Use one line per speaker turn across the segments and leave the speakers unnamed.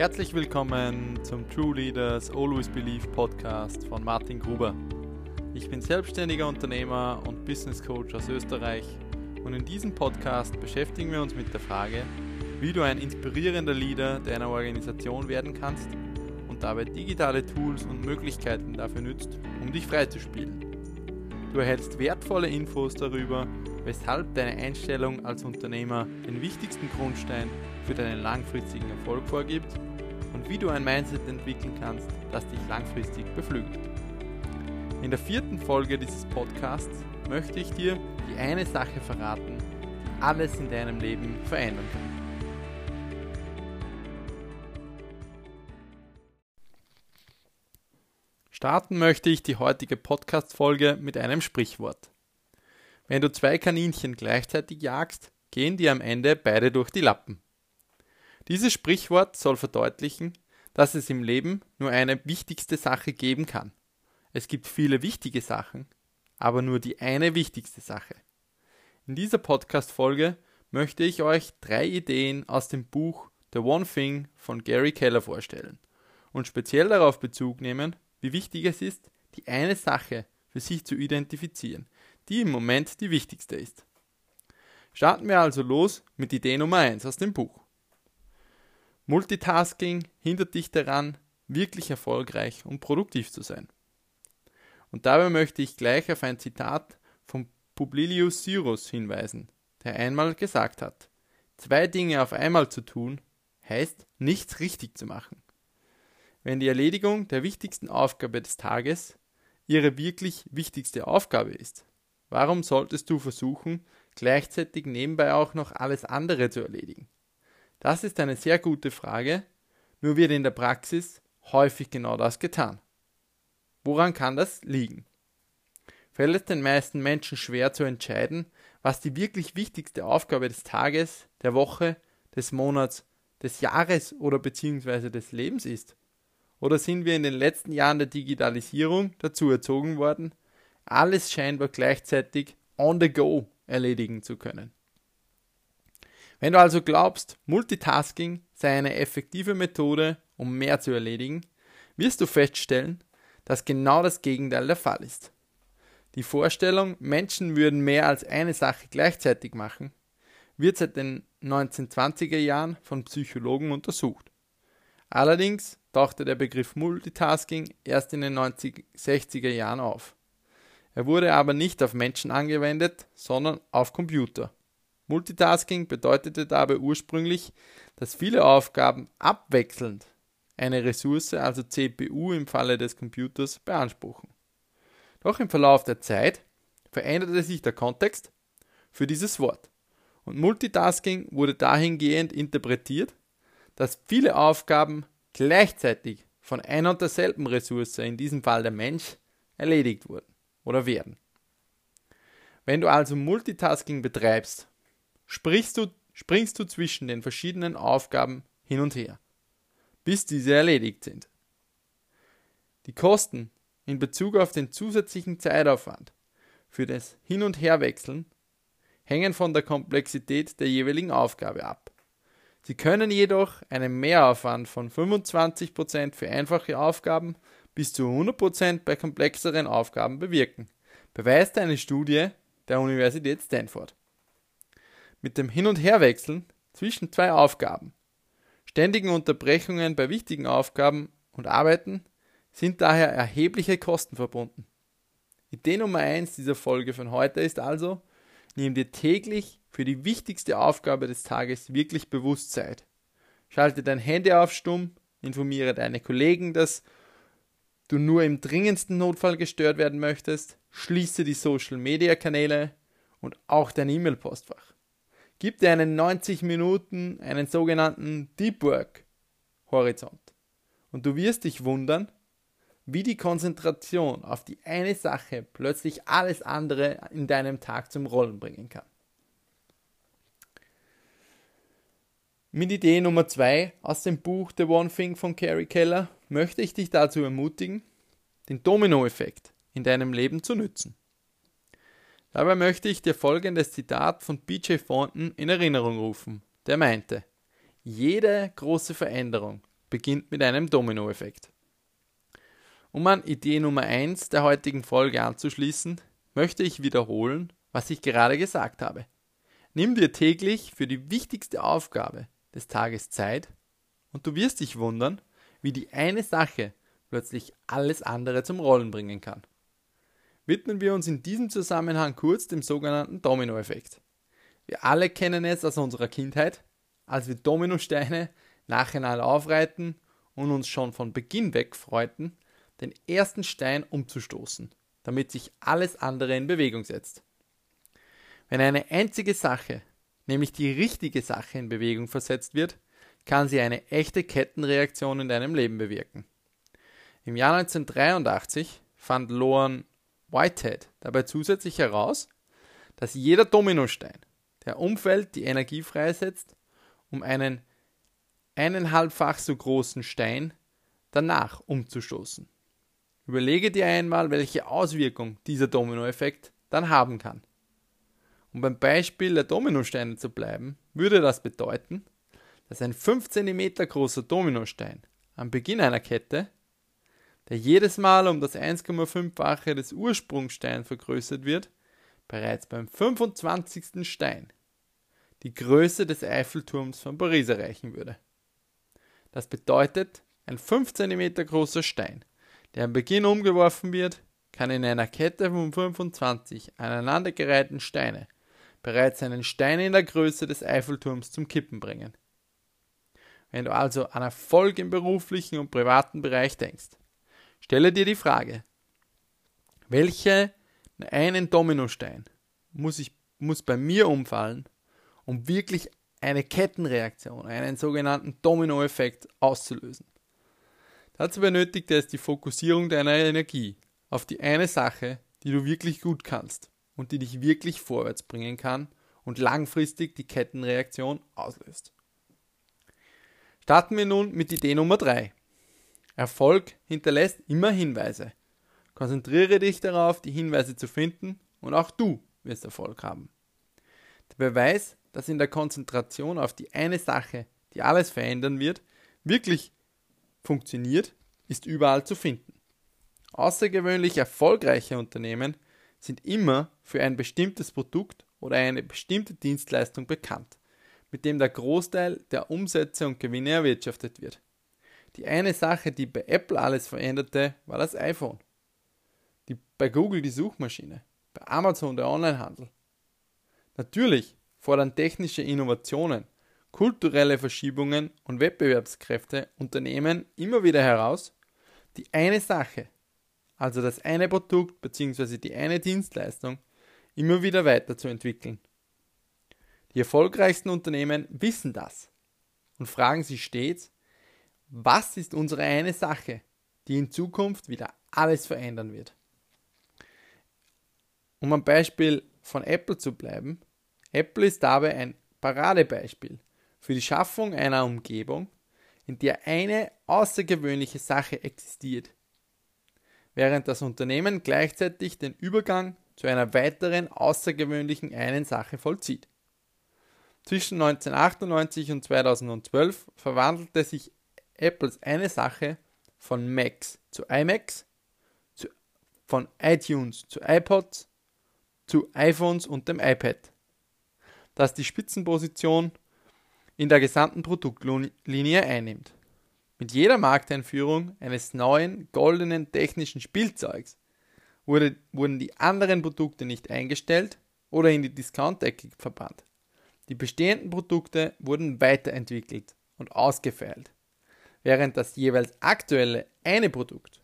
Herzlich willkommen zum True Leaders Always Believe Podcast von Martin Gruber. Ich bin selbstständiger Unternehmer und Business Coach aus Österreich und in diesem Podcast beschäftigen wir uns mit der Frage, wie du ein inspirierender Leader deiner Organisation werden kannst und dabei digitale Tools und Möglichkeiten dafür nützt, um dich freizuspielen. Du erhältst wertvolle Infos darüber, weshalb deine Einstellung als Unternehmer den wichtigsten Grundstein für deinen langfristigen Erfolg vorgibt wie du ein Mindset entwickeln kannst, das dich langfristig beflügelt. In der vierten Folge dieses Podcasts möchte ich dir die eine Sache verraten, die alles in deinem Leben verändern kann. Starten möchte ich die heutige Podcast-Folge mit einem Sprichwort. Wenn du zwei Kaninchen gleichzeitig jagst, gehen dir am Ende beide durch die Lappen. Dieses Sprichwort soll verdeutlichen, dass es im Leben nur eine wichtigste Sache geben kann. Es gibt viele wichtige Sachen, aber nur die eine wichtigste Sache. In dieser Podcast-Folge möchte ich euch drei Ideen aus dem Buch The One Thing von Gary Keller vorstellen und speziell darauf Bezug nehmen, wie wichtig es ist, die eine Sache für sich zu identifizieren, die im Moment die wichtigste ist. Starten wir also los mit Idee Nummer 1 aus dem Buch. Multitasking hindert dich daran, wirklich erfolgreich und produktiv zu sein. Und dabei möchte ich gleich auf ein Zitat von Publilius Cyrus hinweisen, der einmal gesagt hat, zwei Dinge auf einmal zu tun, heißt nichts richtig zu machen. Wenn die Erledigung der wichtigsten Aufgabe des Tages ihre wirklich wichtigste Aufgabe ist, warum solltest du versuchen, gleichzeitig nebenbei auch noch alles andere zu erledigen? Das ist eine sehr gute Frage, nur wird in der Praxis häufig genau das getan. Woran kann das liegen? Fällt es den meisten Menschen schwer zu entscheiden, was die wirklich wichtigste Aufgabe des Tages, der Woche, des Monats, des Jahres oder beziehungsweise des Lebens ist? Oder sind wir in den letzten Jahren der Digitalisierung dazu erzogen worden, alles scheinbar gleichzeitig on the go erledigen zu können? Wenn du also glaubst, Multitasking sei eine effektive Methode, um mehr zu erledigen, wirst du feststellen, dass genau das Gegenteil der Fall ist. Die Vorstellung, Menschen würden mehr als eine Sache gleichzeitig machen, wird seit den 1920er Jahren von Psychologen untersucht. Allerdings tauchte der Begriff Multitasking erst in den 1960er Jahren auf. Er wurde aber nicht auf Menschen angewendet, sondern auf Computer. Multitasking bedeutete dabei ursprünglich, dass viele Aufgaben abwechselnd eine Ressource, also CPU im Falle des Computers, beanspruchen. Doch im Verlauf der Zeit veränderte sich der Kontext für dieses Wort und Multitasking wurde dahingehend interpretiert, dass viele Aufgaben gleichzeitig von einer und derselben Ressource, in diesem Fall der Mensch, erledigt wurden oder werden. Wenn du also Multitasking betreibst, sprichst du, springst du zwischen den verschiedenen Aufgaben hin und her, bis diese erledigt sind. Die Kosten in Bezug auf den zusätzlichen Zeitaufwand für das Hin- und Herwechseln hängen von der Komplexität der jeweiligen Aufgabe ab. Sie können jedoch einen Mehraufwand von 25% für einfache Aufgaben bis zu 100% bei komplexeren Aufgaben bewirken, beweist eine Studie der Universität Stanford. Mit dem Hin- und Herwechseln zwischen zwei Aufgaben, ständigen Unterbrechungen bei wichtigen Aufgaben und Arbeiten sind daher erhebliche Kosten verbunden. Idee Nummer 1 dieser Folge von heute ist also, nimm dir täglich für die wichtigste Aufgabe des Tages wirklich bewusst Zeit. Schalte dein Handy auf stumm, informiere deine Kollegen, dass du nur im dringendsten Notfall gestört werden möchtest, schließe die Social Media Kanäle und auch dein E-Mail-Postfach. Gib dir einen 90 Minuten, einen sogenannten Deep Work Horizont. Und du wirst dich wundern, wie die Konzentration auf die eine Sache plötzlich alles andere in deinem Tag zum Rollen bringen kann. Mit Idee Nummer 2 aus dem Buch The One Thing von Carrie Keller möchte ich dich dazu ermutigen, den Dominoeffekt in deinem Leben zu nützen. Dabei möchte ich dir folgendes Zitat von BJ Thornton in Erinnerung rufen, der meinte, jede große Veränderung beginnt mit einem Dominoeffekt. Um an Idee Nummer 1 der heutigen Folge anzuschließen, möchte ich wiederholen, was ich gerade gesagt habe. Nimm dir täglich für die wichtigste Aufgabe des Tages Zeit und du wirst dich wundern, wie die eine Sache plötzlich alles andere zum Rollen bringen kann. Widmen wir uns in diesem Zusammenhang kurz dem sogenannten Dominoeffekt. Wir alle kennen es aus unserer Kindheit, als wir Dominosteine nacheinander aufreihten und uns schon von Beginn weg freuten, den ersten Stein umzustoßen, damit sich alles andere in Bewegung setzt. Wenn eine einzige Sache, nämlich die richtige Sache in Bewegung versetzt wird, kann sie eine echte Kettenreaktion in deinem Leben bewirken. Im Jahr 1983 fand Loan Whitehead dabei zusätzlich heraus, dass jeder Dominostein, der umfällt, die Energie freisetzt, um einen eineinhalbfach so großen Stein danach umzustoßen. Überlege dir einmal, welche Auswirkung dieser Dominoeffekt dann haben kann. Um beim Beispiel der Dominosteine zu bleiben, würde das bedeuten, dass ein 5 cm großer Dominostein am Beginn einer Kette, der jedes Mal um das 1,5-fache des Ursprungssteins vergrößert wird, bereits beim 25. Stein die Größe des Eiffelturms von Paris erreichen würde. Das bedeutet, ein 5 cm großer Stein, der am Beginn umgeworfen wird, kann in einer Kette von 25 aneinandergereihten Steine bereits einen Stein in der Größe des Eiffelturms zum Kippen bringen. Wenn du also an Erfolg im beruflichen und privaten Bereich denkst, stelle dir die Frage, welche einen Dominostein muss, ich, muss bei mir umfallen, um wirklich eine Kettenreaktion, einen sogenannten Dominoeffekt auszulösen. Dazu benötigt es die Fokussierung deiner Energie auf die eine Sache, die du wirklich gut kannst und die dich wirklich vorwärts bringen kann und langfristig die Kettenreaktion auslöst. Starten wir nun mit Idee Nummer 3. Erfolg hinterlässt immer Hinweise. Konzentriere dich darauf, die Hinweise zu finden und auch du wirst Erfolg haben. Der Beweis, dass in der Konzentration auf die eine Sache, die alles verändern wird, wirklich funktioniert, ist überall zu finden. Außergewöhnlich erfolgreiche Unternehmen sind immer für ein bestimmtes Produkt oder eine bestimmte Dienstleistung bekannt, mit dem der Großteil der Umsätze und Gewinne erwirtschaftet wird. Die eine Sache, die bei Apple alles veränderte, war das iPhone. Die, bei Google die Suchmaschine, bei Amazon der Onlinehandel. Natürlich fordern technische Innovationen, kulturelle Verschiebungen und Wettbewerbskräfte Unternehmen immer wieder heraus, die eine Sache, also das eine Produkt bzw. die eine Dienstleistung, immer wieder weiterzuentwickeln. Die erfolgreichsten Unternehmen wissen das und fragen sich stets, was ist unsere eine Sache, die in Zukunft wieder alles verändern wird. Um am Beispiel von Apple zu bleiben, Apple ist dabei ein Paradebeispiel für die Schaffung einer Umgebung, in der eine außergewöhnliche Sache existiert, während das Unternehmen gleichzeitig den Übergang zu einer weiteren außergewöhnlichen einen Sache vollzieht. Zwischen 1998 und 2012 verwandelte sich Apples eine Sache von Macs zu iMacs, zu, von iTunes zu iPods, zu iPhones und dem iPad, das die Spitzenposition in der gesamten Produktlinie einnimmt. Mit jeder Markteinführung eines neuen goldenen technischen Spielzeugs wurde, wurden die anderen Produkte nicht eingestellt oder in die Discount-Ecke verbannt. Die bestehenden Produkte wurden weiterentwickelt und ausgefeilt, während das jeweils aktuelle eine Produkt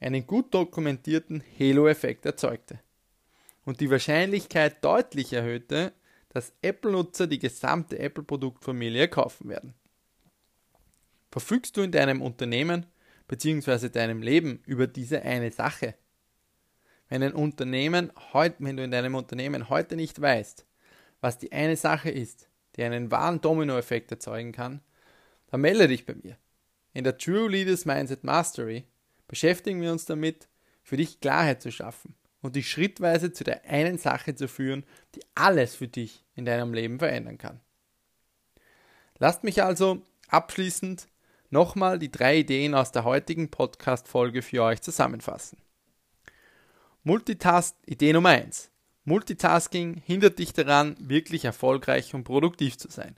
einen gut dokumentierten Halo-Effekt erzeugte und die Wahrscheinlichkeit deutlich erhöhte, dass Apple-Nutzer die gesamte Apple-Produktfamilie kaufen werden. Verfügst du in deinem Unternehmen bzw. deinem Leben über diese eine Sache? Wenn, ein Unternehmen heut, wenn du in deinem Unternehmen heute nicht weißt, was die eine Sache ist, die einen wahren Dominoeffekt erzeugen kann, dann melde dich bei mir. In der True Leaders Mindset Mastery beschäftigen wir uns damit, für dich Klarheit zu schaffen und dich schrittweise zu der einen Sache zu führen, die alles für dich in deinem Leben verändern kann. Lasst mich also abschließend nochmal die drei Ideen aus der heutigen Podcast-Folge für euch zusammenfassen. Multitask, Idee Nummer 1. Multitasking hindert dich daran, wirklich erfolgreich und produktiv zu sein.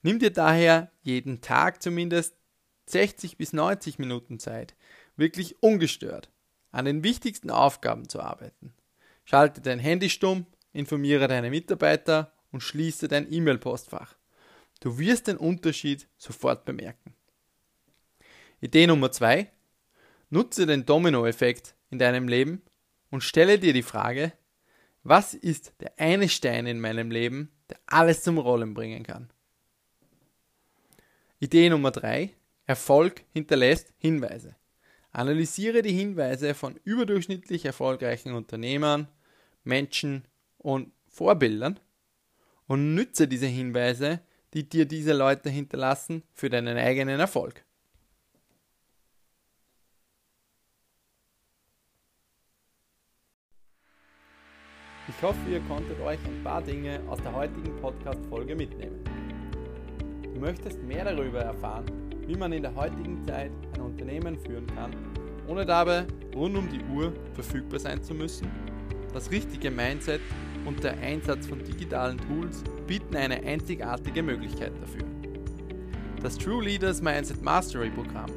Nimm dir daher jeden Tag zumindest 60 bis 90 Minuten Zeit, wirklich ungestört an den wichtigsten Aufgaben zu arbeiten. Schalte dein Handy stumm, informiere deine Mitarbeiter und schließe dein E-Mail-Postfach. Du wirst den Unterschied sofort bemerken. Idee Nummer 2. Nutze den Domino-Effekt in deinem Leben und stelle dir die Frage, was ist der eine Stein in meinem Leben, der alles zum Rollen bringen kann? Idee Nummer 3. Erfolg hinterlässt Hinweise. Analysiere die Hinweise von überdurchschnittlich erfolgreichen Unternehmern, Menschen und Vorbildern und nütze diese Hinweise, die dir diese Leute hinterlassen, für deinen eigenen Erfolg. Ich hoffe, ihr konntet euch ein paar Dinge aus der heutigen Podcast-Folge mitnehmen. Du möchtest mehr darüber erfahren, wie man in der heutigen Zeit ein Unternehmen führen kann, ohne dabei rund um die Uhr verfügbar sein zu müssen? Das richtige Mindset und der Einsatz von digitalen Tools bieten eine einzigartige Möglichkeit dafür. Das True Leaders Mindset Mastery Programm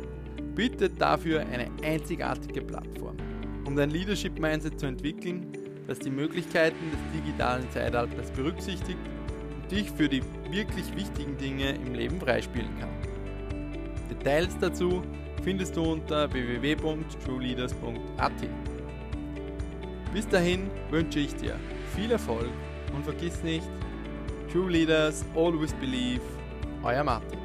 bietet dafür eine einzigartige Plattform, um dein Leadership Mindset zu entwickeln, das die Möglichkeiten des digitalen Zeitalters berücksichtigt und dich für die wirklich wichtigen Dinge im Leben freispielen kann. Details dazu findest du unter www.trueleaders.at. Bis dahin wünsche ich dir viel Erfolg und vergiss nicht, True Leaders always believe, euer Martin.